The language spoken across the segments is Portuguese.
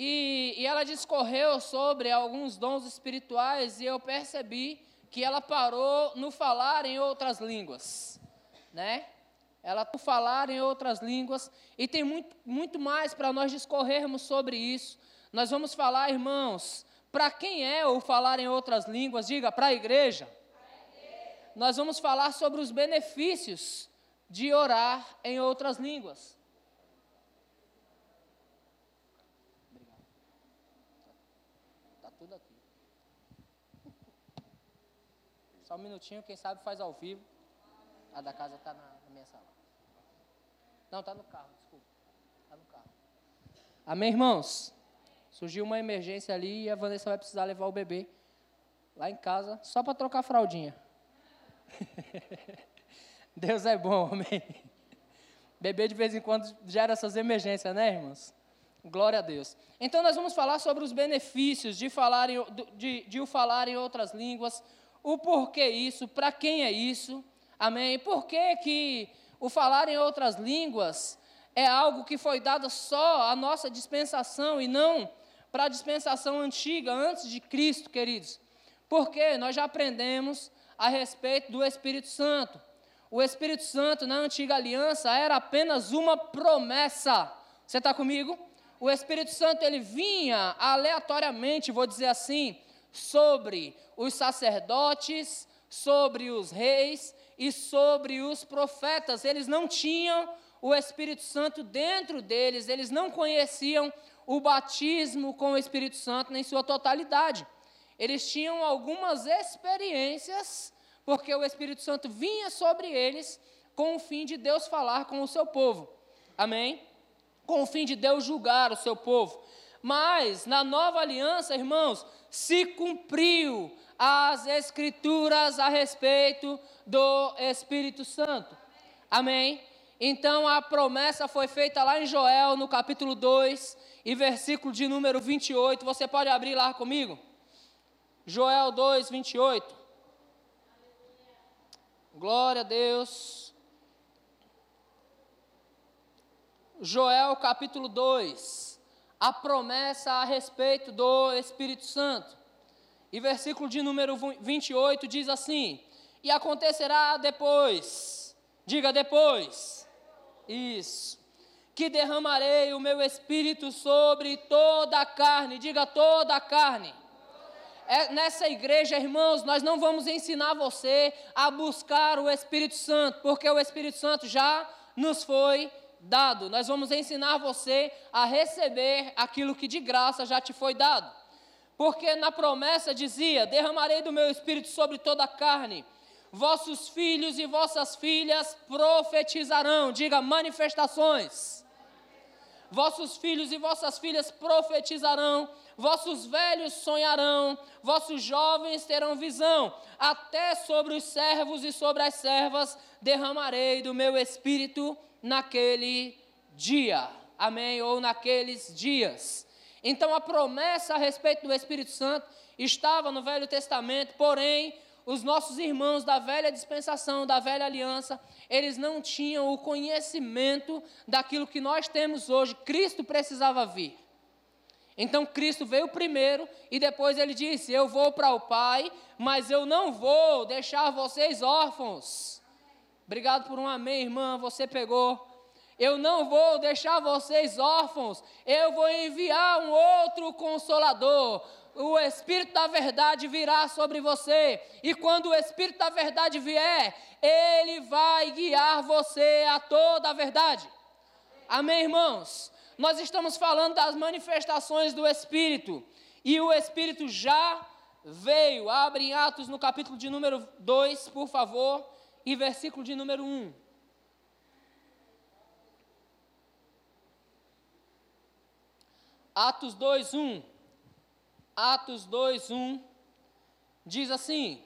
e, e ela discorreu sobre alguns dons espirituais e eu percebi que ela parou no falar em outras línguas, né? Ela falar em outras línguas e tem muito, muito mais para nós discorrermos sobre isso. Nós vamos falar, irmãos, para quem é o falar em outras línguas? Diga, para a igreja. Nós vamos falar sobre os benefícios de orar em outras línguas. tudo aqui. Só um minutinho, quem sabe faz ao vivo. A da casa está na, na, minha sala. Não, está no carro, desculpa. Está no carro. Amém, irmãos? Surgiu uma emergência ali e a Vanessa vai precisar levar o bebê lá em casa só para trocar a fraldinha. Deus é bom, amém. Bebê de vez em quando gera essas emergências, né, irmãos? Glória a Deus. Então nós vamos falar sobre os benefícios de, falar em, de, de o falar em outras línguas, o porquê isso, para quem é isso, amém? Por que, que o falar em outras línguas é algo que foi dado só à nossa dispensação e não para a dispensação antiga, antes de Cristo, queridos? Porque nós já aprendemos a respeito do Espírito Santo. O Espírito Santo na antiga aliança era apenas uma promessa. Você está comigo? o Espírito Santo ele vinha aleatoriamente, vou dizer assim, sobre os sacerdotes, sobre os reis e sobre os profetas. Eles não tinham o Espírito Santo dentro deles, eles não conheciam o batismo com o Espírito Santo em sua totalidade. Eles tinham algumas experiências, porque o Espírito Santo vinha sobre eles com o fim de Deus falar com o seu povo. Amém? com o fim de Deus julgar o seu povo. Mas na nova aliança, irmãos, se cumpriu as escrituras a respeito do Espírito Santo. Amém? Então a promessa foi feita lá em Joel, no capítulo 2, e versículo de número 28. Você pode abrir lá comigo? Joel 2, 28. Glória a Deus. Joel capítulo 2, a promessa a respeito do Espírito Santo. E versículo de número 28 diz assim: E acontecerá depois, diga depois, isso, que derramarei o meu espírito sobre toda a carne, diga toda a carne. É, nessa igreja, irmãos, nós não vamos ensinar você a buscar o Espírito Santo, porque o Espírito Santo já nos foi dado. Nós vamos ensinar você a receber aquilo que de graça já te foi dado. Porque na promessa dizia: derramarei do meu espírito sobre toda a carne. Vossos filhos e vossas filhas profetizarão. Diga manifestações. Vossos filhos e vossas filhas profetizarão, vossos velhos sonharão, vossos jovens terão visão, até sobre os servos e sobre as servas derramarei do meu espírito naquele dia. Amém? Ou naqueles dias. Então a promessa a respeito do Espírito Santo estava no Velho Testamento, porém, os nossos irmãos da velha dispensação, da velha aliança, eles não tinham o conhecimento daquilo que nós temos hoje. Cristo precisava vir. Então Cristo veio primeiro e depois ele disse: Eu vou para o Pai, mas eu não vou deixar vocês órfãos. Obrigado por um amém, irmã. Você pegou. Eu não vou deixar vocês órfãos. Eu vou enviar um outro consolador. O Espírito da Verdade virá sobre você. E quando o Espírito da Verdade vier, ele vai guiar você a toda a verdade. Amém, irmãos? Nós estamos falando das manifestações do Espírito. E o Espírito já veio. Abre em Atos no capítulo de número 2, por favor e versículo de número 1. Atos 2, 1. Atos 2, 1 diz assim: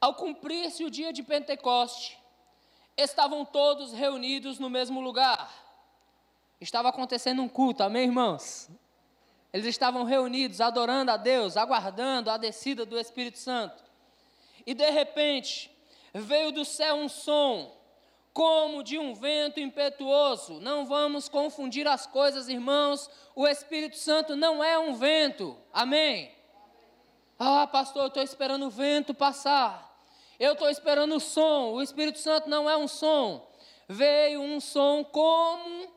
Ao cumprir-se o dia de Pentecoste, estavam todos reunidos no mesmo lugar. Estava acontecendo um culto, amém, irmãos? Eles estavam reunidos, adorando a Deus, aguardando a descida do Espírito Santo. E de repente, veio do céu um som, como de um vento impetuoso. Não vamos confundir as coisas, irmãos. O Espírito Santo não é um vento. Amém? Ah, pastor, eu estou esperando o vento passar. Eu estou esperando o som. O Espírito Santo não é um som. Veio um som como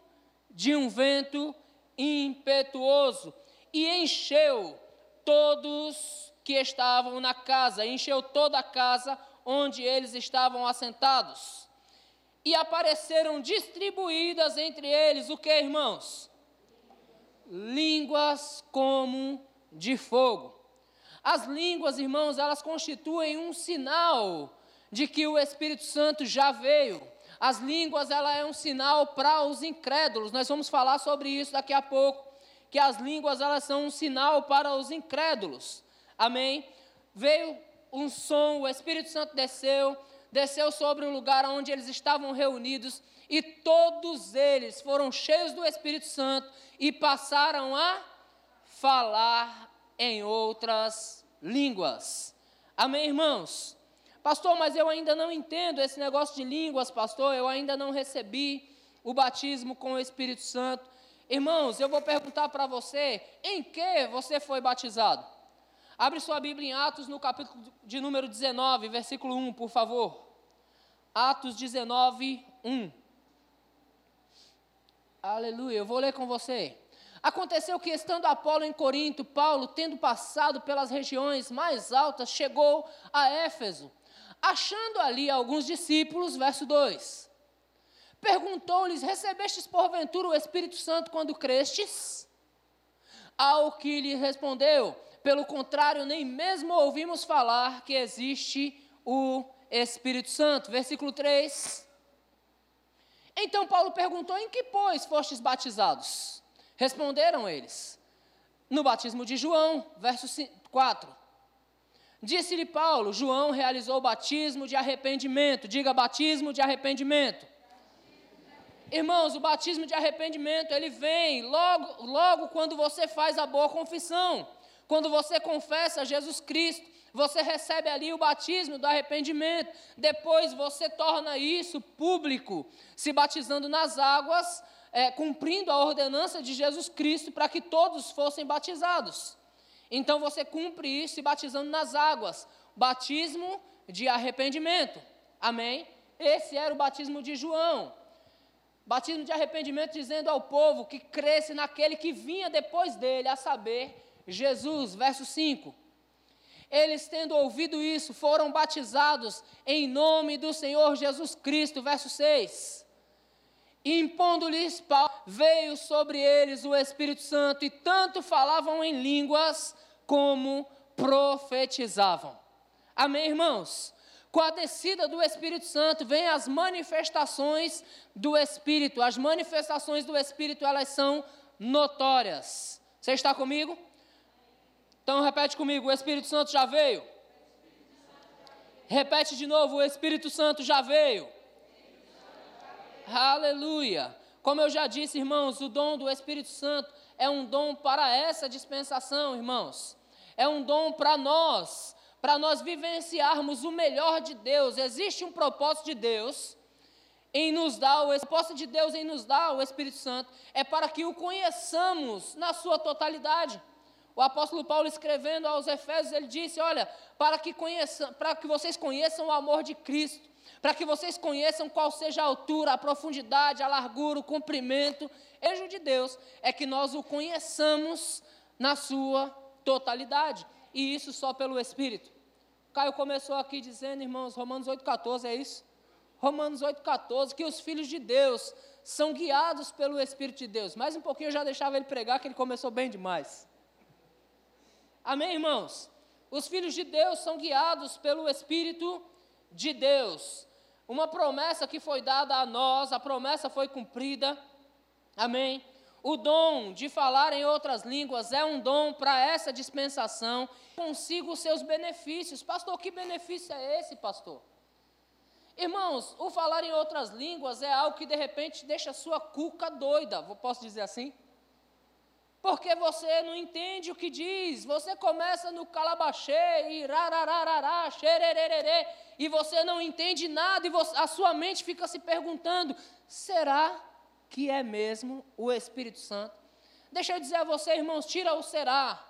de um vento impetuoso e encheu todos que estavam na casa, encheu toda a casa onde eles estavam assentados e apareceram distribuídas entre eles o que, irmãos? Línguas como de fogo. As línguas, irmãos, elas constituem um sinal de que o Espírito Santo já veio. As línguas, ela é um sinal para os incrédulos. Nós vamos falar sobre isso daqui a pouco, que as línguas elas são um sinal para os incrédulos. Amém? Veio um som, o Espírito Santo desceu, desceu sobre o lugar onde eles estavam reunidos, e todos eles foram cheios do Espírito Santo e passaram a falar em outras línguas. Amém, irmãos? Pastor, mas eu ainda não entendo esse negócio de línguas, pastor, eu ainda não recebi o batismo com o Espírito Santo. Irmãos, eu vou perguntar para você, em que você foi batizado? Abre sua Bíblia em Atos, no capítulo de número 19, versículo 1, por favor. Atos 19, 1. Aleluia, eu vou ler com você. Aconteceu que, estando Apolo em Corinto, Paulo, tendo passado pelas regiões mais altas, chegou a Éfeso. Achando ali alguns discípulos, verso 2. Perguntou-lhes: Recebestes porventura o Espírito Santo quando crestes? Ao que lhe respondeu: pelo contrário, nem mesmo ouvimos falar que existe o Espírito Santo. Versículo 3. Então Paulo perguntou: Em que, pois, fostes batizados? Responderam eles: No batismo de João, verso 4. Disse-lhe Paulo: João realizou o batismo de arrependimento. Diga batismo de arrependimento. Irmãos, o batismo de arrependimento, ele vem logo, logo quando você faz a boa confissão. Quando você confessa Jesus Cristo, você recebe ali o batismo do arrependimento. Depois você torna isso público, se batizando nas águas, é, cumprindo a ordenança de Jesus Cristo para que todos fossem batizados. Então você cumpre isso se batizando nas águas. Batismo de arrependimento. Amém? Esse era o batismo de João. Batismo de arrependimento dizendo ao povo que cresce naquele que vinha depois dele, a saber, Jesus, verso 5. Eles, tendo ouvido isso, foram batizados em nome do Senhor Jesus Cristo, verso 6. Impondo-lhes Paulo, veio sobre eles o Espírito Santo, e tanto falavam em línguas como profetizavam. Amém, irmãos? Com a descida do Espírito Santo, vem as manifestações do Espírito. As manifestações do Espírito, elas são notórias. Você está comigo? Então repete comigo: o Espírito Santo já veio. Repete de novo: o Espírito Santo já veio. Aleluia. Como eu já disse, irmãos, o dom do Espírito Santo é um dom para essa dispensação, irmãos. É um dom para nós, para nós vivenciarmos o melhor de Deus. Existe um propósito de Deus em nos dar o propósito de Deus em nos dar o Espírito Santo é para que o conheçamos na sua totalidade. O apóstolo Paulo escrevendo aos Efésios, ele disse: Olha, para que, conheçam, para que vocês conheçam o amor de Cristo, para que vocês conheçam qual seja a altura, a profundidade, a largura, o comprimento, eixo de Deus, é que nós o conheçamos na sua totalidade, e isso só pelo Espírito. Caio começou aqui dizendo, irmãos, Romanos 8,14, é isso? Romanos 8,14, que os filhos de Deus são guiados pelo Espírito de Deus. Mais um pouquinho eu já deixava ele pregar, que ele começou bem demais. Amém, irmãos? Os filhos de Deus são guiados pelo Espírito de Deus. Uma promessa que foi dada a nós, a promessa foi cumprida. Amém? O dom de falar em outras línguas é um dom para essa dispensação. Consigo os seus benefícios. Pastor, que benefício é esse, pastor? Irmãos, o falar em outras línguas é algo que de repente deixa a sua cuca doida. Posso dizer assim? Porque você não entende o que diz. Você começa no calabachê e rarararará, xerererê, e você não entende nada e você, a sua mente fica se perguntando: será que é mesmo o Espírito Santo? Deixa eu dizer a você, irmãos, tira o será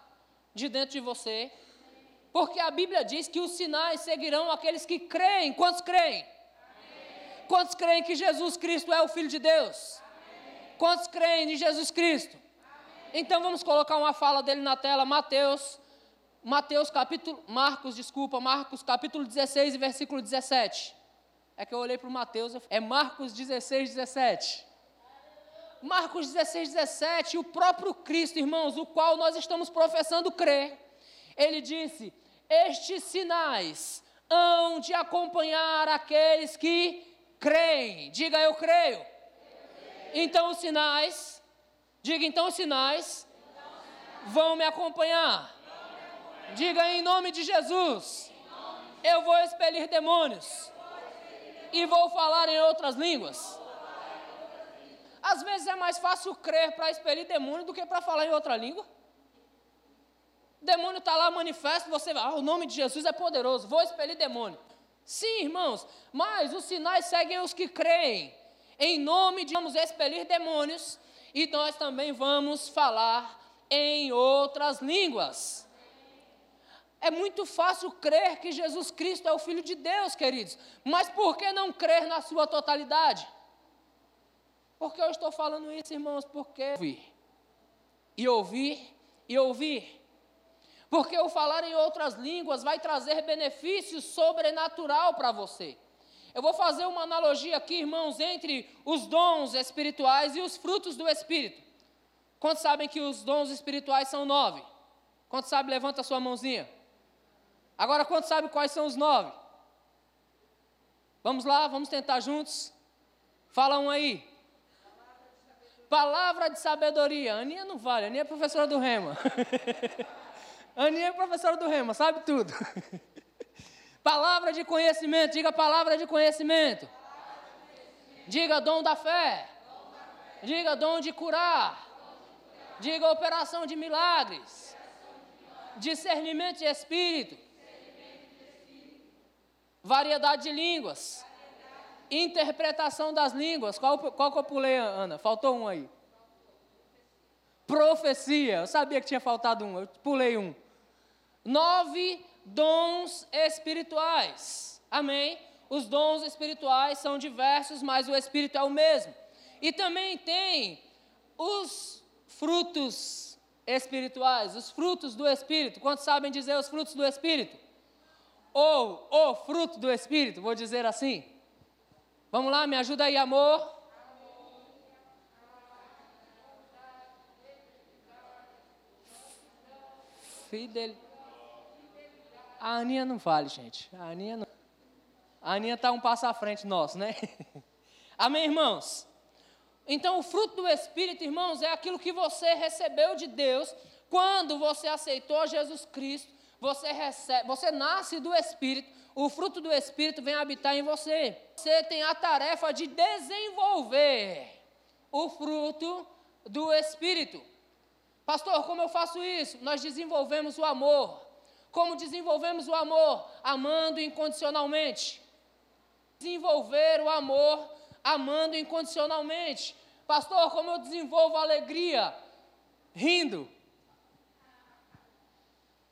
de dentro de você. Porque a Bíblia diz que os sinais seguirão aqueles que creem. Quantos creem? Amém. Quantos creem que Jesus Cristo é o Filho de Deus? Amém. Quantos creem em Jesus Cristo? Então vamos colocar uma fala dele na tela, Mateus, Mateus capítulo, Marcos, desculpa, Marcos capítulo 16 e versículo 17. É que eu olhei para o Mateus, é Marcos 16, 17. Marcos 16, 17, o próprio Cristo, irmãos, o qual nós estamos professando crer, ele disse: Estes sinais hão de acompanhar aqueles que creem. Diga eu creio. eu creio. Então os sinais, diga então os sinais, vão me acompanhar. Diga em nome de Jesus. Eu vou expelir demônios. E vou falar em outras línguas. Às vezes é mais fácil crer para expelir demônio do que para falar em outra língua. Demônio está lá manifesto, você vai, ah, o nome de Jesus é poderoso, vou expelir demônio. Sim, irmãos, mas os sinais seguem os que creem. Em nome de vamos expelir demônios e nós também vamos falar em outras línguas. É muito fácil crer que Jesus Cristo é o Filho de Deus, queridos, mas por que não crer na sua totalidade? Por que eu estou falando isso, irmãos? Porque ouvir, e ouvir, e ouvir. Porque o falar em outras línguas vai trazer benefícios sobrenatural para você. Eu vou fazer uma analogia aqui, irmãos, entre os dons espirituais e os frutos do Espírito. Quantos sabem que os dons espirituais são nove? Quantos sabem? Levanta a sua mãozinha. Agora, quantos sabem quais são os nove? Vamos lá, vamos tentar juntos. Fala um aí. Palavra de sabedoria. Aninha não vale, Aninha é professora do Rema. Aninha é professora do Rema, sabe tudo. palavra de conhecimento, diga palavra de conhecimento. Diga dom da fé. Diga dom de curar. Diga operação de milagres. Discernimento de espírito. Variedade de línguas. Interpretação das línguas. Qual, qual que eu pulei, Ana? Faltou um aí. Profecia. Eu sabia que tinha faltado um. Eu pulei um. Nove dons espirituais. Amém? Os dons espirituais são diversos, mas o Espírito é o mesmo. E também tem os frutos espirituais, os frutos do Espírito. Quantos sabem dizer os frutos do Espírito? Ou o fruto do Espírito, vou dizer assim. Vamos lá, me ajuda aí, amor. Fidel. A Aninha não vale, gente. A Aninha não. A Aninha está um passo à frente nosso, né? Amém, irmãos? Então, o fruto do Espírito, irmãos, é aquilo que você recebeu de Deus quando você aceitou Jesus Cristo. Você recebe, você nasce do Espírito o fruto do Espírito vem habitar em você. Você tem a tarefa de desenvolver o fruto do Espírito. Pastor, como eu faço isso? Nós desenvolvemos o amor. Como desenvolvemos o amor? Amando incondicionalmente. Desenvolver o amor amando incondicionalmente. Pastor, como eu desenvolvo a alegria? Rindo.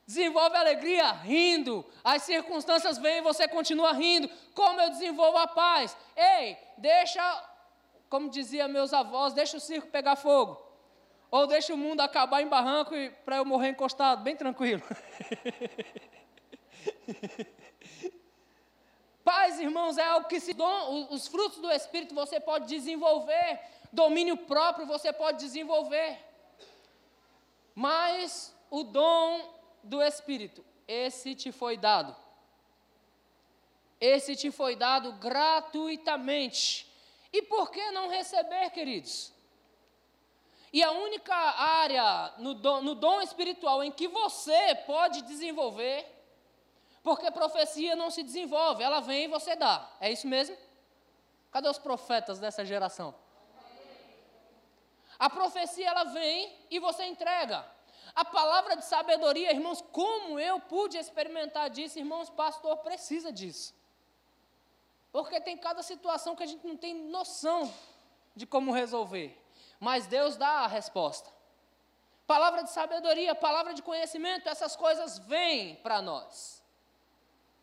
Desenvolve alegria rindo. As circunstâncias vêm e você continua rindo. Como eu desenvolvo a paz? Ei, deixa, como dizia meus avós, deixa o circo pegar fogo. Ou deixa o mundo acabar em barranco para eu morrer encostado, bem tranquilo. Paz, irmãos, é algo que se dom, os frutos do Espírito você pode desenvolver, domínio próprio você pode desenvolver. Mas o dom do Espírito, esse te foi dado. Esse te foi dado gratuitamente. E por que não receber, queridos? E a única área no dom, no dom espiritual em que você pode desenvolver, porque profecia não se desenvolve, ela vem e você dá. É isso mesmo? Cadê os profetas dessa geração? A profecia ela vem e você entrega. A palavra de sabedoria, irmãos, como eu pude experimentar disso, irmãos, pastor precisa disso. Porque tem cada situação que a gente não tem noção de como resolver. Mas Deus dá a resposta. Palavra de sabedoria, palavra de conhecimento, essas coisas vêm para nós.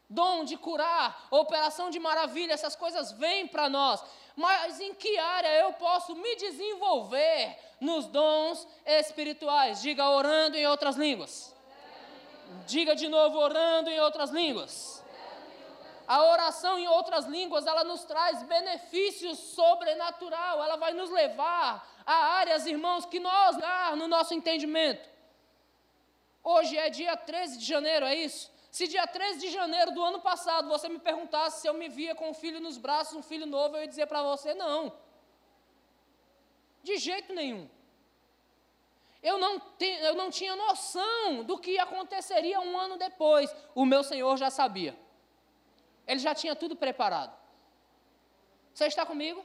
Dom de curar, operação de maravilha, essas coisas vêm para nós. Mas em que área eu posso me desenvolver nos dons espirituais? Diga orando em outras línguas. Diga de novo orando em outras línguas. A oração em outras línguas, ela nos traz benefícios sobrenatural, ela vai nos levar a áreas, irmãos, que nós no nosso entendimento. Hoje é dia 13 de janeiro, é isso? Se dia 13 de janeiro do ano passado você me perguntasse se eu me via com um filho nos braços, um filho novo, eu ia dizer para você: não. De jeito nenhum. Eu não, te, eu não tinha noção do que aconteceria um ano depois. O meu Senhor já sabia. Ele já tinha tudo preparado. Você está comigo?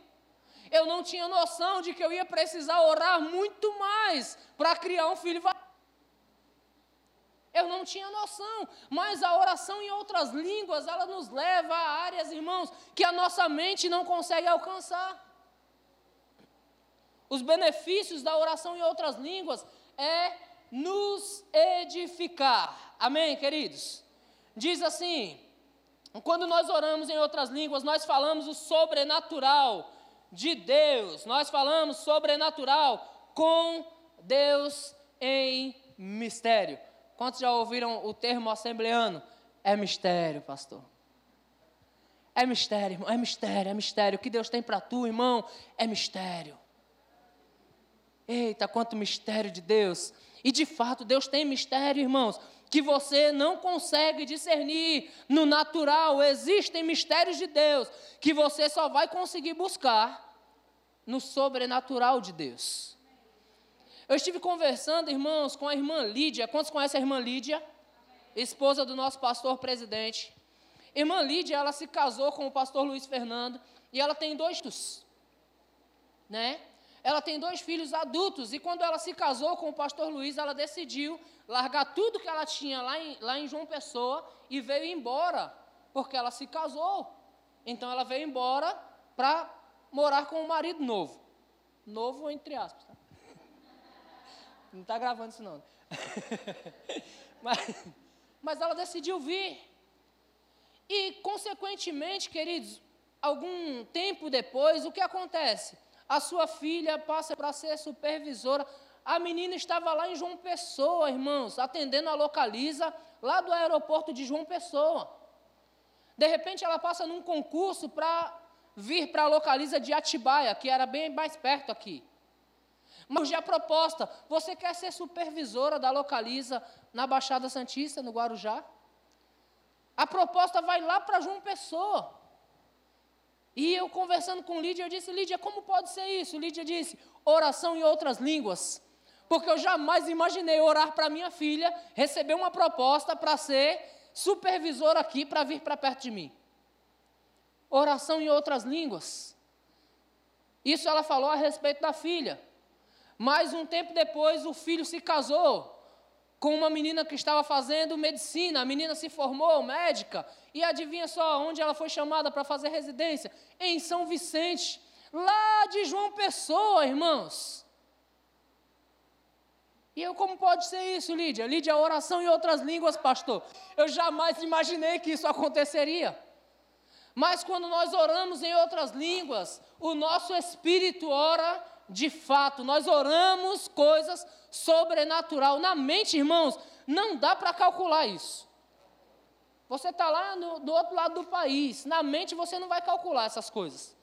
Eu não tinha noção de que eu ia precisar orar muito mais para criar um filho. Eu não tinha noção, mas a oração em outras línguas, ela nos leva a áreas, irmãos, que a nossa mente não consegue alcançar. Os benefícios da oração em outras línguas é nos edificar. Amém, queridos? Diz assim: quando nós oramos em outras línguas, nós falamos o sobrenatural de Deus, nós falamos sobrenatural com Deus em mistério. Quantos já ouviram o termo assembleano? É mistério, pastor. É mistério, irmão, é mistério, é mistério. O que Deus tem para tu, irmão, é mistério. Eita, quanto mistério de Deus. E de fato, Deus tem mistério, irmãos, que você não consegue discernir no natural. Existem mistérios de Deus que você só vai conseguir buscar no sobrenatural de Deus. Eu estive conversando, irmãos, com a irmã Lídia. Quantos conhecem a irmã Lídia? Esposa do nosso pastor presidente. Irmã Lídia, ela se casou com o pastor Luiz Fernando e ela tem dois filhos, né? Ela tem dois filhos adultos e quando ela se casou com o pastor Luiz, ela decidiu largar tudo que ela tinha lá em, lá em João Pessoa e veio embora, porque ela se casou. Então ela veio embora para morar com o um marido novo. Novo entre aspas. Tá? Não está gravando isso não. mas, mas ela decidiu vir. E, consequentemente, queridos, algum tempo depois, o que acontece? A sua filha passa para ser supervisora. A menina estava lá em João Pessoa, irmãos, atendendo a localiza lá do aeroporto de João Pessoa. De repente, ela passa num concurso para vir para a localiza de Atibaia, que era bem mais perto aqui. Mas a proposta, você quer ser supervisora da Localiza na Baixada Santista, no Guarujá? A proposta vai lá para João Pessoa. E eu conversando com Lídia, eu disse, Lídia, como pode ser isso? Lídia disse, oração em outras línguas. Porque eu jamais imaginei orar para minha filha, receber uma proposta para ser supervisora aqui, para vir para perto de mim. Oração em outras línguas. Isso ela falou a respeito da filha. Mas um tempo depois, o filho se casou com uma menina que estava fazendo medicina. A menina se formou médica. E adivinha só onde ela foi chamada para fazer residência? Em São Vicente, lá de João Pessoa, irmãos. E eu, como pode ser isso, Lídia? Lídia, oração em outras línguas, pastor. Eu jamais imaginei que isso aconteceria. Mas quando nós oramos em outras línguas, o nosso espírito ora de fato, nós oramos coisas sobrenatural. Na mente, irmãos, não dá para calcular isso. Você está lá no, do outro lado do país, na mente você não vai calcular essas coisas.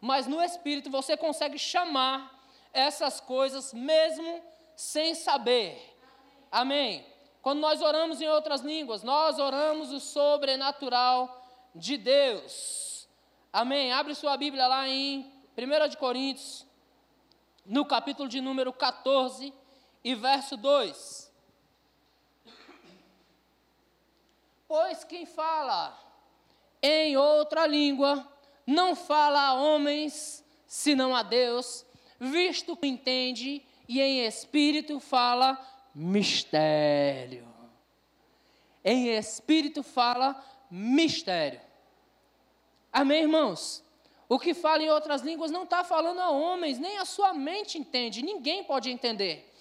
Mas no espírito você consegue chamar essas coisas mesmo sem saber. Amém. Quando nós oramos em outras línguas, nós oramos o sobrenatural de Deus. Amém. Abre sua Bíblia lá em 1 de Coríntios no capítulo de número 14 e verso 2. Pois quem fala em outra língua não fala a homens, senão a Deus, visto que entende, e em espírito fala mistério. Em espírito fala mistério. Amém, irmãos? O que fala em outras línguas não está falando a homens, nem a sua mente entende, ninguém pode entender.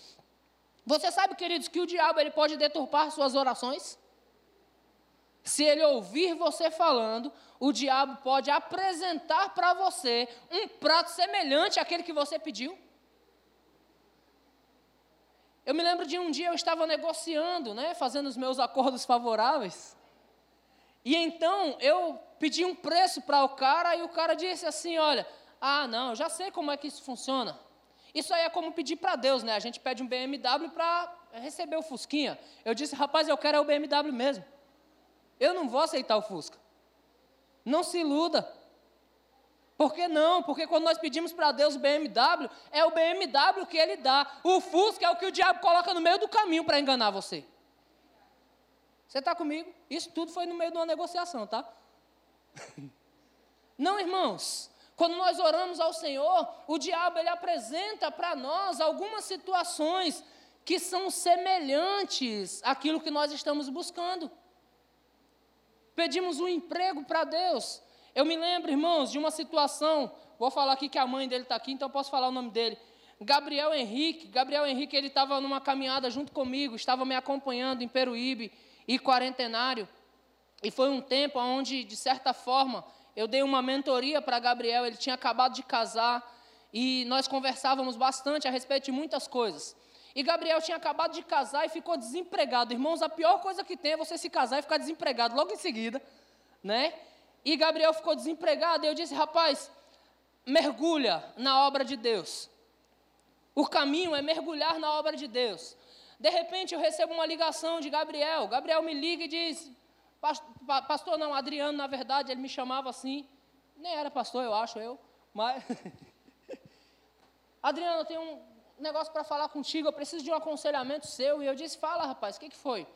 Você sabe, queridos, que o diabo ele pode deturpar suas orações? Se ele ouvir você falando, o diabo pode apresentar para você um prato semelhante àquele que você pediu. Eu me lembro de um dia eu estava negociando, né, fazendo os meus acordos favoráveis. E então eu pedi um preço para o cara e o cara disse assim: Olha, ah, não, eu já sei como é que isso funciona. Isso aí é como pedir para Deus, né? A gente pede um BMW para receber o Fusquinha. Eu disse: Rapaz, eu quero é o BMW mesmo. Eu não vou aceitar o Fusca. Não se iluda. Por que não? Porque quando nós pedimos para Deus o BMW, é o BMW que Ele dá. O Fusca é o que o diabo coloca no meio do caminho para enganar você. Você está comigo? Isso tudo foi no meio de uma negociação, tá? Não, irmãos. Quando nós oramos ao Senhor, o diabo ele apresenta para nós algumas situações que são semelhantes àquilo que nós estamos buscando. Pedimos um emprego para Deus. Eu me lembro, irmãos, de uma situação. Vou falar aqui que a mãe dele está aqui, então eu posso falar o nome dele. Gabriel Henrique. Gabriel Henrique, ele estava numa caminhada junto comigo, estava me acompanhando em Peruíbe e Quarentenário. E foi um tempo onde, de certa forma, eu dei uma mentoria para Gabriel. Ele tinha acabado de casar e nós conversávamos bastante a respeito de muitas coisas. E Gabriel tinha acabado de casar e ficou desempregado. Irmãos, a pior coisa que tem é você se casar e ficar desempregado logo em seguida, né? E Gabriel ficou desempregado e eu disse: "Rapaz, mergulha na obra de Deus. O caminho é mergulhar na obra de Deus." De repente eu recebo uma ligação de Gabriel. Gabriel me liga e diz: "Pastor, não, Adriano, na verdade, ele me chamava assim. Nem era pastor, eu acho eu, mas Adriano, eu tenho um, negócio para falar contigo, eu preciso de um aconselhamento seu. E eu disse: Fala, rapaz, o que, que foi?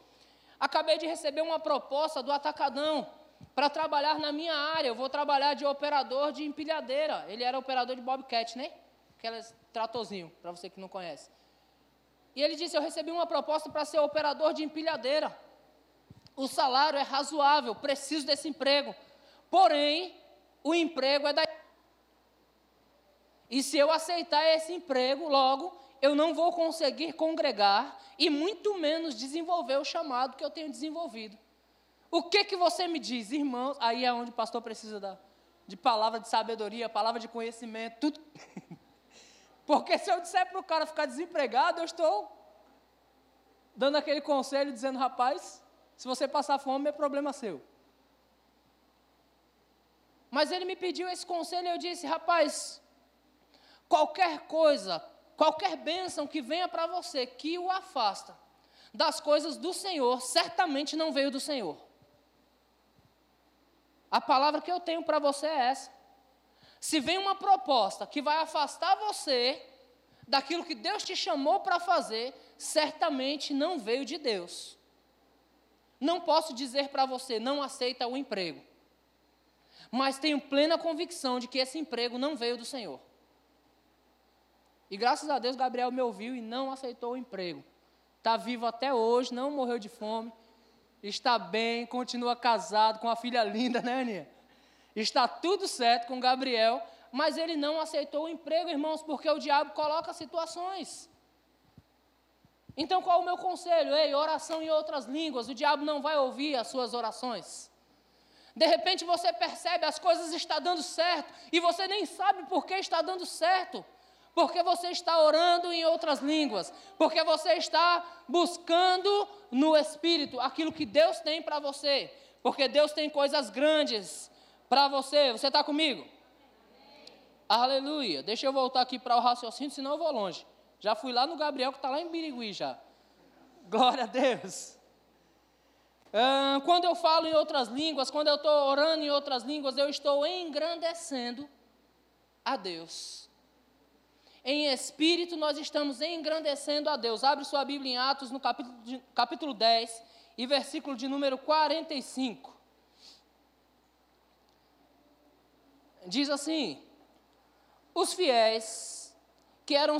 Acabei de receber uma proposta do Atacadão para trabalhar na minha área. Eu vou trabalhar de operador de empilhadeira. Ele era operador de Bobcat, né? Aquelas tratozinho, para você que não conhece. E ele disse: Eu recebi uma proposta para ser operador de empilhadeira. O salário é razoável, preciso desse emprego. Porém, o emprego é da e se eu aceitar esse emprego, logo, eu não vou conseguir congregar e muito menos desenvolver o chamado que eu tenho desenvolvido. O que que você me diz, irmãos? Aí é onde o pastor precisa da, de palavra de sabedoria, palavra de conhecimento, tudo. Porque se eu disser para o cara ficar desempregado, eu estou dando aquele conselho dizendo, rapaz, se você passar fome é problema seu. Mas ele me pediu esse conselho e eu disse, rapaz, Qualquer coisa, qualquer bênção que venha para você que o afasta das coisas do Senhor, certamente não veio do Senhor. A palavra que eu tenho para você é essa. Se vem uma proposta que vai afastar você daquilo que Deus te chamou para fazer, certamente não veio de Deus. Não posso dizer para você, não aceita o emprego. Mas tenho plena convicção de que esse emprego não veio do Senhor. E graças a Deus, Gabriel me ouviu e não aceitou o emprego. Está vivo até hoje, não morreu de fome. Está bem, continua casado com a filha linda, né, Aninha? Está tudo certo com Gabriel, mas ele não aceitou o emprego, irmãos, porque o diabo coloca situações. Então, qual o meu conselho? Ei, oração em outras línguas, o diabo não vai ouvir as suas orações. De repente você percebe as coisas estão dando certo e você nem sabe por que está dando certo porque você está orando em outras línguas, porque você está buscando no Espírito aquilo que Deus tem para você, porque Deus tem coisas grandes para você. Você está comigo? Aleluia. Deixa eu voltar aqui para o raciocínio, senão eu vou longe. Já fui lá no Gabriel, que está lá em Birigui já. Glória a Deus. quando eu falo em outras línguas, quando eu estou orando em outras línguas, eu estou engrandecendo a Deus em espírito nós estamos engrandecendo a Deus. Abre sua Bíblia em Atos, no capítulo, capítulo 10 e versículo de número 45. Diz assim: Os fiéis que eram,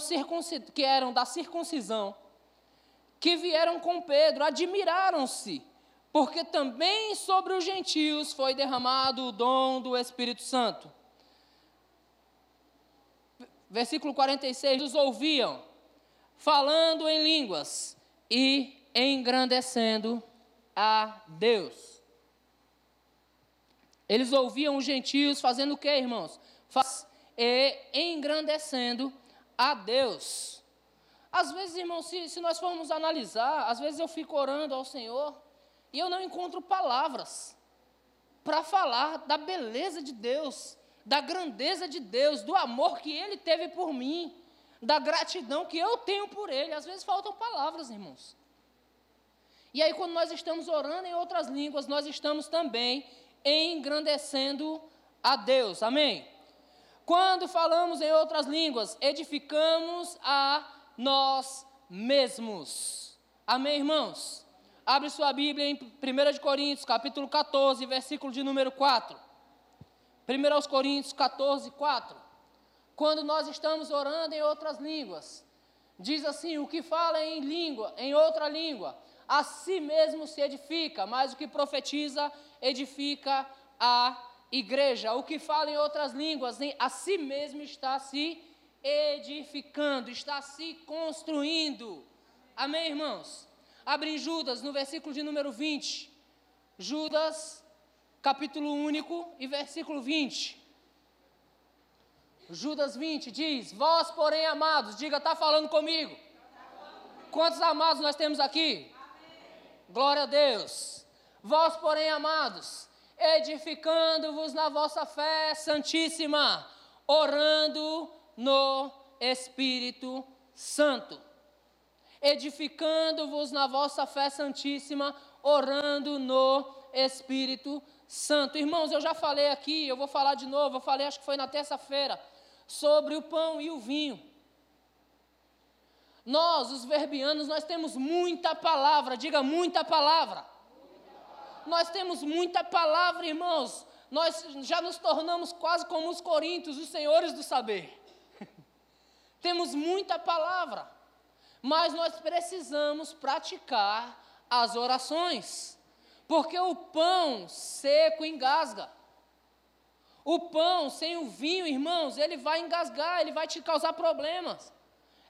que eram da circuncisão, que vieram com Pedro, admiraram-se, porque também sobre os gentios foi derramado o dom do Espírito Santo. Versículo 46: os ouviam, falando em línguas e engrandecendo a Deus. Eles ouviam os gentios fazendo o que, irmãos? Faz, e engrandecendo a Deus. Às vezes, irmãos, se, se nós formos analisar, às vezes eu fico orando ao Senhor e eu não encontro palavras para falar da beleza de Deus, da grandeza de Deus, do amor que Ele teve por mim, da gratidão que eu tenho por Ele. Às vezes faltam palavras, irmãos. E aí, quando nós estamos orando em outras línguas, nós estamos também engrandecendo a Deus. Amém? Quando falamos em outras línguas, edificamos a nós mesmos. Amém, irmãos? Abre sua Bíblia em 1 Coríntios, capítulo 14, versículo de número 4. 1 Coríntios 14, 4. Quando nós estamos orando em outras línguas, diz assim: o que fala em língua, em outra língua, a si mesmo se edifica, mas o que profetiza edifica a igreja. O que fala em outras línguas, a si mesmo está se edificando, está se construindo. Amém, irmãos? Abre em Judas, no versículo de número 20. Judas, capítulo único e versículo 20. Judas 20 diz: Vós, porém, amados, diga, está falando comigo. Quantos amados nós temos aqui? Glória a Deus. Vós, porém, amados, edificando-vos na vossa fé santíssima, orando no Espírito Santo. Edificando-vos na vossa fé santíssima, orando no Espírito Santo. Irmãos, eu já falei aqui, eu vou falar de novo, eu falei, acho que foi na terça-feira, sobre o pão e o vinho. Nós, os verbianos, nós temos muita palavra, diga muita palavra. Nós temos muita palavra, irmãos. Nós já nos tornamos quase como os coríntios, os senhores do saber. temos muita palavra, mas nós precisamos praticar as orações, porque o pão seco engasga. O pão sem o vinho, irmãos, ele vai engasgar, ele vai te causar problemas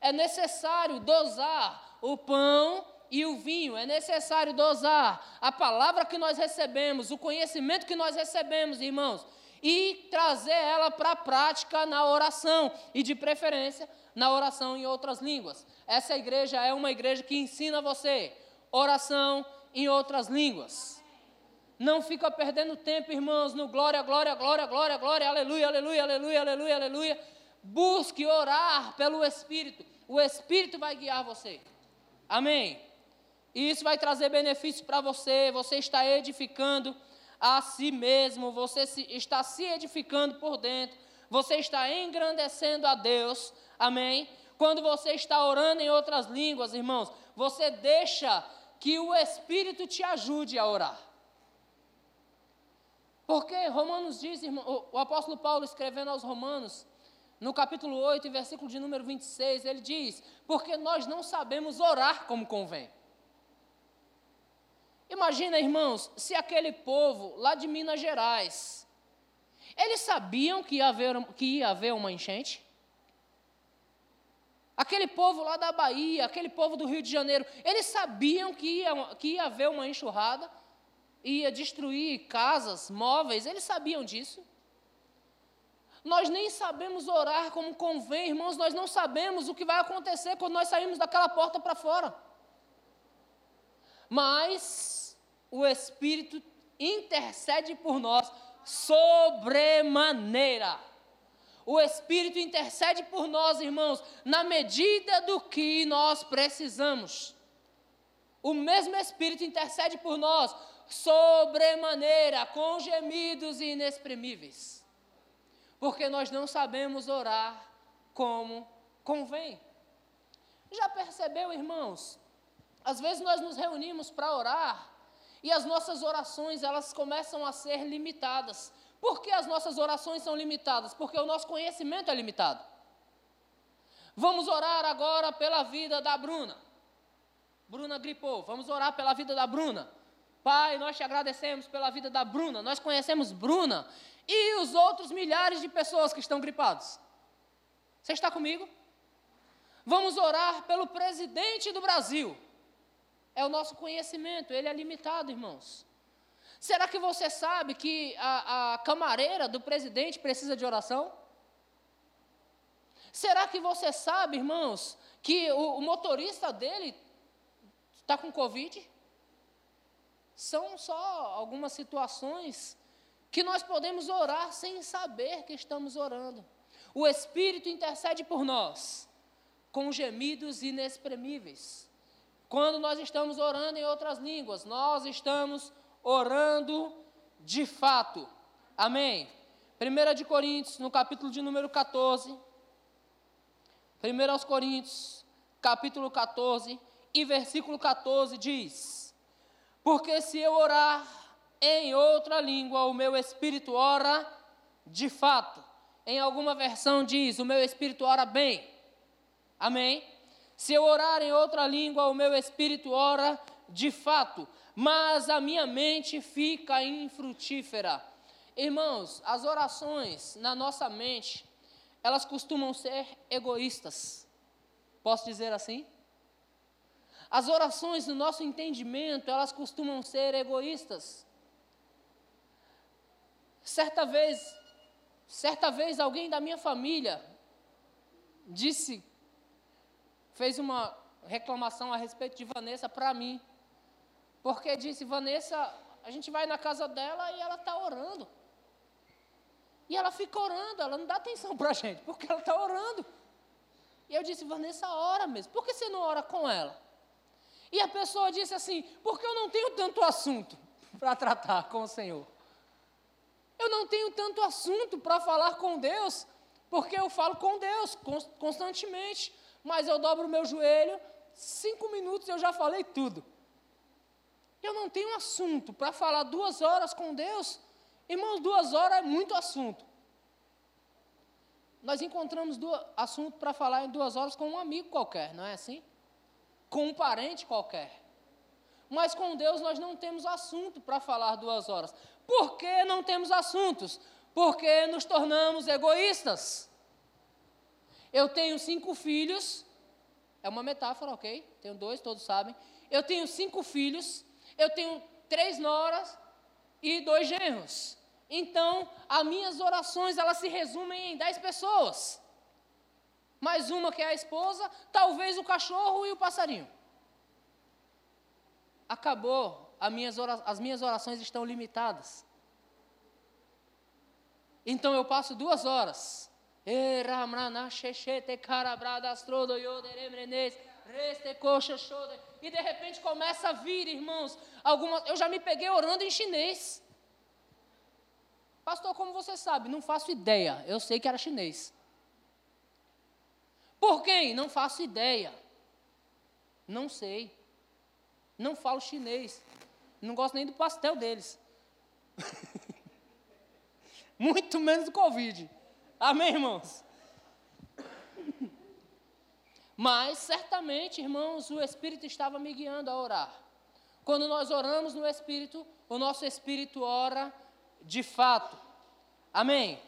é necessário dosar o pão e o vinho, é necessário dosar a palavra que nós recebemos, o conhecimento que nós recebemos, irmãos, e trazer ela para a prática na oração, e de preferência na oração em outras línguas. Essa igreja é uma igreja que ensina você oração em outras línguas. Não fica perdendo tempo, irmãos, no glória, glória, glória, glória, glória, aleluia, aleluia, aleluia, aleluia, aleluia. Busque orar pelo Espírito o Espírito vai guiar você. Amém? E isso vai trazer benefício para você. Você está edificando a si mesmo, você se, está se edificando por dentro, você está engrandecendo a Deus. Amém? Quando você está orando em outras línguas, irmãos, você deixa que o Espírito te ajude a orar. Porque Romanos diz, irmão, o apóstolo Paulo escrevendo aos Romanos, no capítulo 8, versículo de número 26, ele diz: Porque nós não sabemos orar como convém. Imagina, irmãos, se aquele povo lá de Minas Gerais, eles sabiam que ia haver, que ia haver uma enchente? Aquele povo lá da Bahia, aquele povo do Rio de Janeiro, eles sabiam que ia, que ia haver uma enxurrada, ia destruir casas, móveis, eles sabiam disso. Nós nem sabemos orar como convém, irmãos, nós não sabemos o que vai acontecer quando nós saímos daquela porta para fora. Mas o Espírito intercede por nós sobremaneira. O Espírito intercede por nós, irmãos, na medida do que nós precisamos. O mesmo Espírito intercede por nós sobremaneira, com gemidos inexprimíveis porque nós não sabemos orar como convém. Já percebeu, irmãos? Às vezes nós nos reunimos para orar e as nossas orações elas começam a ser limitadas. Por que as nossas orações são limitadas? Porque o nosso conhecimento é limitado. Vamos orar agora pela vida da Bruna. Bruna gripou. Vamos orar pela vida da Bruna. Pai, nós te agradecemos pela vida da Bruna. Nós conhecemos Bruna e os outros milhares de pessoas que estão gripados. Você está comigo? Vamos orar pelo presidente do Brasil. É o nosso conhecimento, ele é limitado, irmãos. Será que você sabe que a, a camareira do presidente precisa de oração? Será que você sabe, irmãos, que o, o motorista dele está com Covid? São só algumas situações que nós podemos orar sem saber que estamos orando. O Espírito intercede por nós com gemidos inexprimíveis. Quando nós estamos orando em outras línguas, nós estamos orando de fato. Amém. 1 de Coríntios, no capítulo de número 14. 1 Coríntios, capítulo 14 e versículo 14 diz: Porque se eu orar em outra língua, o meu espírito ora de fato. Em alguma versão diz: O meu espírito ora bem. Amém? Se eu orar em outra língua, o meu espírito ora de fato, mas a minha mente fica infrutífera. Irmãos, as orações na nossa mente, elas costumam ser egoístas. Posso dizer assim? As orações no nosso entendimento, elas costumam ser egoístas. Certa vez, certa vez alguém da minha família disse fez uma reclamação a respeito de Vanessa para mim. Porque disse, Vanessa, a gente vai na casa dela e ela está orando. E ela fica orando, ela não dá atenção para a gente, porque ela está orando. E eu disse, Vanessa, ora mesmo. Por que você não ora com ela? E a pessoa disse assim, porque eu não tenho tanto assunto para tratar com o Senhor. Eu não tenho tanto assunto para falar com Deus, porque eu falo com Deus constantemente mas eu dobro o meu joelho, cinco minutos eu já falei tudo. Eu não tenho assunto para falar duas horas com Deus. Irmãos, duas horas é muito assunto. Nós encontramos assunto para falar em duas horas com um amigo qualquer, não é assim? Com um parente qualquer. Mas com Deus nós não temos assunto para falar duas horas. Por que não temos assuntos? Porque nos tornamos egoístas. Eu tenho cinco filhos, é uma metáfora, ok? Tenho dois, todos sabem. Eu tenho cinco filhos, eu tenho três noras e dois genros. Então, as minhas orações, elas se resumem em dez pessoas. Mais uma que é a esposa, talvez o cachorro e o passarinho. Acabou, minhas as minhas orações estão limitadas. Então eu passo duas horas e de repente começa a vir, irmãos, algumas. Eu já me peguei orando em chinês. Pastor, como você sabe? Não faço ideia. Eu sei que era chinês. Por quem? Não faço ideia. Não sei. Não falo chinês. Não gosto nem do pastel deles. Muito menos do Covid. Amém, irmãos? Mas certamente, irmãos, o Espírito estava me guiando a orar. Quando nós oramos no Espírito, o nosso Espírito ora de fato. Amém?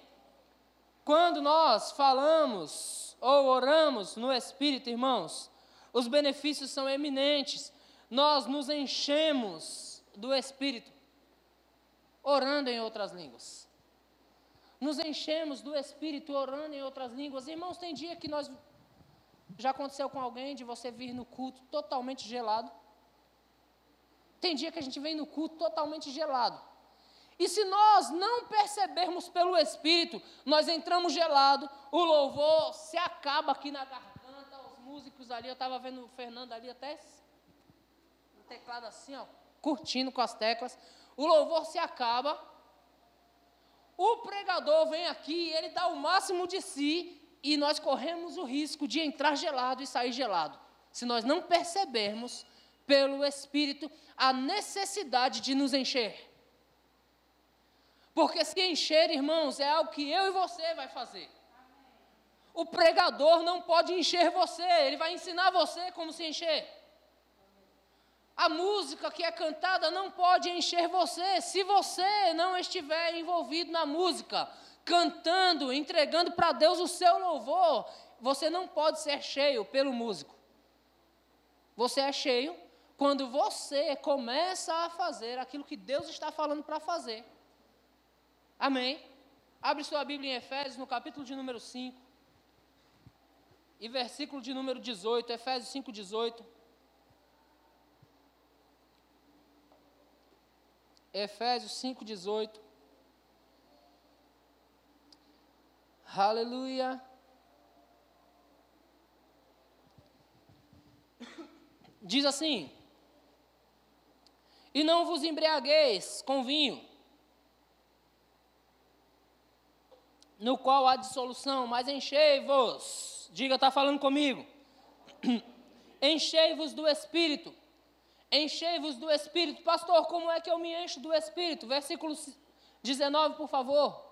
Quando nós falamos ou oramos no Espírito, irmãos, os benefícios são eminentes. Nós nos enchemos do Espírito, orando em outras línguas nos enchemos do Espírito orando em outras línguas. Irmãos, tem dia que nós. Já aconteceu com alguém de você vir no culto totalmente gelado? Tem dia que a gente vem no culto totalmente gelado. E se nós não percebermos pelo Espírito, nós entramos gelado, o louvor se acaba aqui na garganta, os músicos ali, eu estava vendo o Fernando ali até no teclado assim, ó, curtindo com as teclas. O louvor se acaba, o pregador vem aqui, ele dá o máximo de si e nós corremos o risco de entrar gelado e sair gelado. Se nós não percebermos pelo Espírito a necessidade de nos encher. Porque se encher, irmãos, é algo que eu e você vai fazer. O pregador não pode encher você, ele vai ensinar você como se encher. A música que é cantada não pode encher você se você não estiver envolvido na música, cantando, entregando para Deus o seu louvor. Você não pode ser cheio pelo músico. Você é cheio quando você começa a fazer aquilo que Deus está falando para fazer. Amém? Abre sua Bíblia em Efésios, no capítulo de número 5. E versículo de número 18, Efésios 5, 18. Efésios 5, 18. Aleluia. Diz assim: E não vos embriagueis com vinho, no qual há dissolução, mas enchei-vos. Diga, está falando comigo. enchei-vos do Espírito. Enchei-vos do Espírito. Pastor, como é que eu me encho do Espírito? Versículo 19, por favor.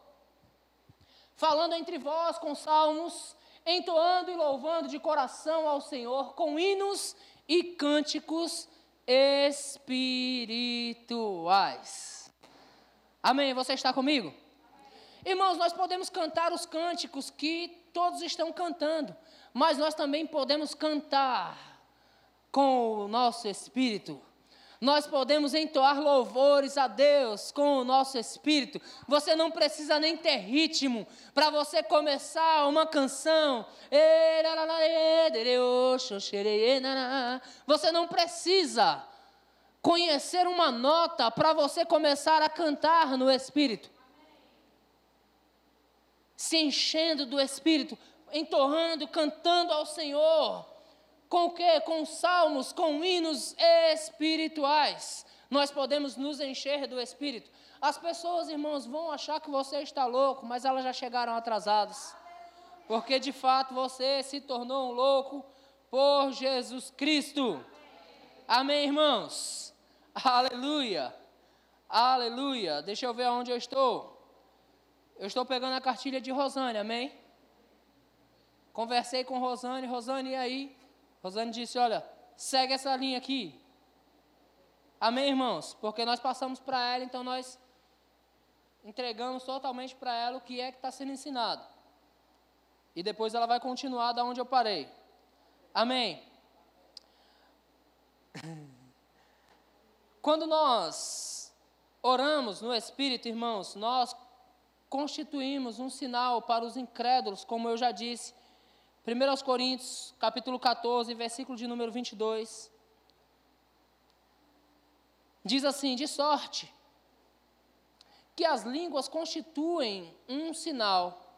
Falando entre vós com salmos, entoando e louvando de coração ao Senhor, com hinos e cânticos espirituais. Amém? Você está comigo? Irmãos, nós podemos cantar os cânticos que todos estão cantando, mas nós também podemos cantar com o nosso espírito. Nós podemos entoar louvores a Deus com o nosso espírito. Você não precisa nem ter ritmo para você começar uma canção. Você não precisa conhecer uma nota para você começar a cantar no espírito se enchendo do Espírito, entorrando, cantando ao Senhor. Com o quê? Com salmos, com hinos espirituais. Nós podemos nos encher do Espírito. As pessoas, irmãos, vão achar que você está louco, mas elas já chegaram atrasadas. Porque de fato você se tornou um louco por Jesus Cristo. Amém, irmãos? Aleluia. Aleluia. Deixa eu ver onde eu estou. Eu estou pegando a cartilha de Rosane, amém? Conversei com Rosane, Rosane, e aí? Rosane disse: Olha, segue essa linha aqui. Amém, irmãos? Porque nós passamos para ela, então nós entregamos totalmente para ela o que é que está sendo ensinado. E depois ela vai continuar da onde eu parei. Amém? Quando nós oramos no Espírito, irmãos, nós constituímos um sinal para os incrédulos, como eu já disse. 1 Coríntios, capítulo 14, versículo de número 22. Diz assim: De sorte que as línguas constituem um sinal,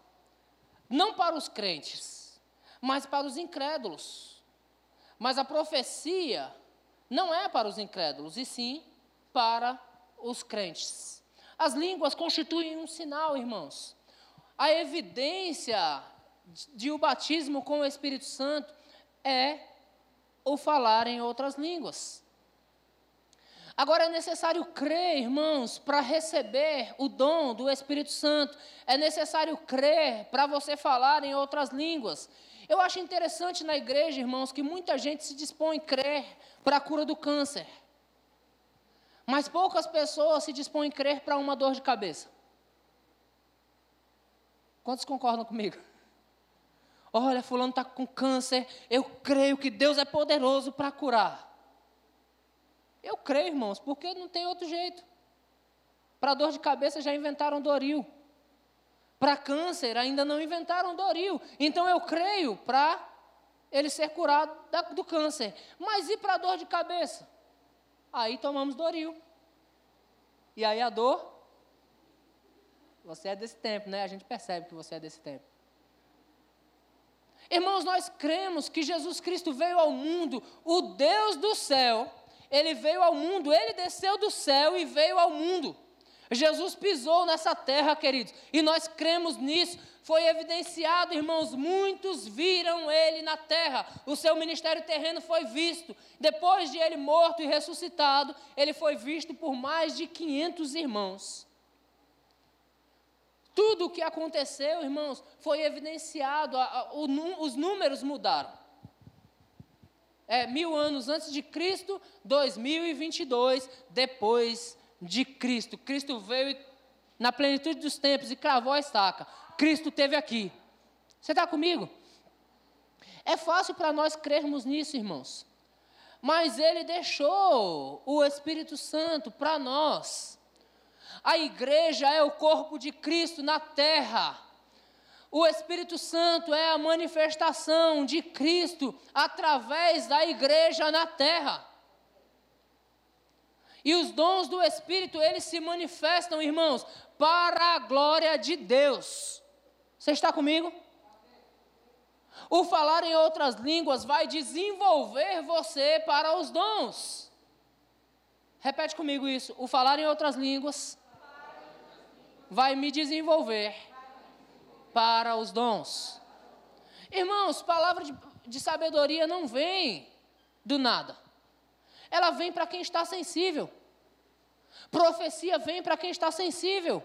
não para os crentes, mas para os incrédulos. Mas a profecia não é para os incrédulos, e sim para os crentes. As línguas constituem um sinal, irmãos. A evidência de o batismo com o Espírito Santo é o falar em outras línguas. Agora é necessário crer, irmãos, para receber o dom do Espírito Santo. É necessário crer para você falar em outras línguas. Eu acho interessante na igreja, irmãos, que muita gente se dispõe a crer para a cura do câncer. Mas poucas pessoas se dispõem a crer para uma dor de cabeça. Quantos concordam comigo? Olha, fulano está com câncer, eu creio que Deus é poderoso para curar. Eu creio, irmãos, porque não tem outro jeito. Para dor de cabeça já inventaram Doril. Para câncer ainda não inventaram Doril. Então eu creio para ele ser curado do câncer. Mas e para dor de cabeça? Aí tomamos Doril. E aí a dor, você é desse tempo, né? A gente percebe que você é desse tempo. Irmãos, nós cremos que Jesus Cristo veio ao mundo, o Deus do céu, ele veio ao mundo, ele desceu do céu e veio ao mundo. Jesus pisou nessa terra, queridos, e nós cremos nisso. Foi evidenciado, irmãos, muitos viram ele na terra. O seu ministério terreno foi visto. Depois de ele morto e ressuscitado, ele foi visto por mais de 500 irmãos. Tudo o que aconteceu, irmãos, foi evidenciado, a, a, o, os números mudaram. É, mil anos antes de Cristo, 2022 depois de Cristo. Cristo veio na plenitude dos tempos e cravou a estaca. Cristo teve aqui. Você está comigo? É fácil para nós crermos nisso, irmãos. Mas Ele deixou o Espírito Santo para nós. A igreja é o corpo de Cristo na terra. O Espírito Santo é a manifestação de Cristo através da igreja na terra. E os dons do Espírito, eles se manifestam, irmãos, para a glória de Deus. Você está comigo? O falar em outras línguas vai desenvolver você para os dons. Repete comigo isso. O falar em outras línguas vai me desenvolver para os dons. Irmãos, palavra de, de sabedoria não vem do nada. Ela vem para quem está sensível. Profecia vem para quem está sensível.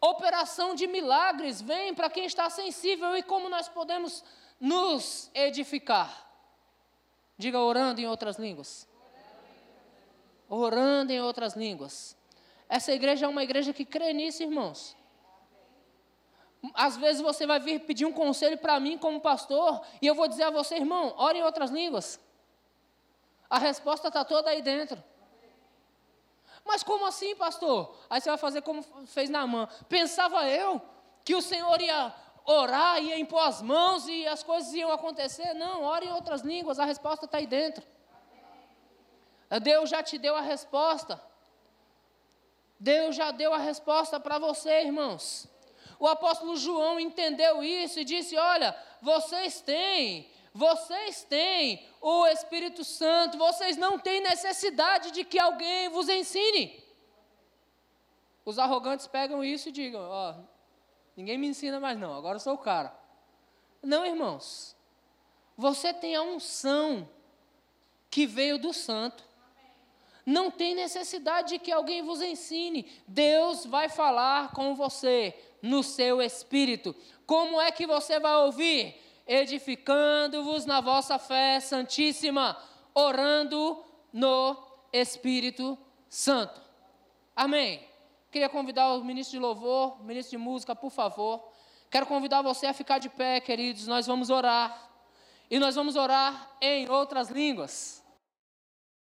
Operação de milagres vem para quem está sensível. E como nós podemos nos edificar? Diga orando em outras línguas. Orando em outras línguas. Essa igreja é uma igreja que crê nisso, irmãos. Às vezes você vai vir pedir um conselho para mim como pastor, e eu vou dizer a você, irmão, ore em outras línguas. A resposta está toda aí dentro. Mas como assim, pastor? Aí você vai fazer como fez na mão. Pensava eu que o Senhor ia orar, ia impor as mãos e as coisas iam acontecer. Não, ore em outras línguas, a resposta está aí dentro. Deus já te deu a resposta. Deus já deu a resposta para você, irmãos. O apóstolo João entendeu isso e disse: Olha, vocês têm, vocês têm o Espírito Santo, vocês não têm necessidade de que alguém vos ensine. Os arrogantes pegam isso e digam: Ó, ninguém me ensina mais não, agora eu sou o cara. Não, irmãos. Você tem a unção que veio do Santo. Não tem necessidade de que alguém vos ensine. Deus vai falar com você no seu espírito. Como é que você vai ouvir? Edificando-vos na vossa fé santíssima, orando no Espírito Santo. Amém. Queria convidar o ministro de louvor, ministro de música, por favor. Quero convidar você a ficar de pé, queridos. Nós vamos orar. E nós vamos orar em outras línguas.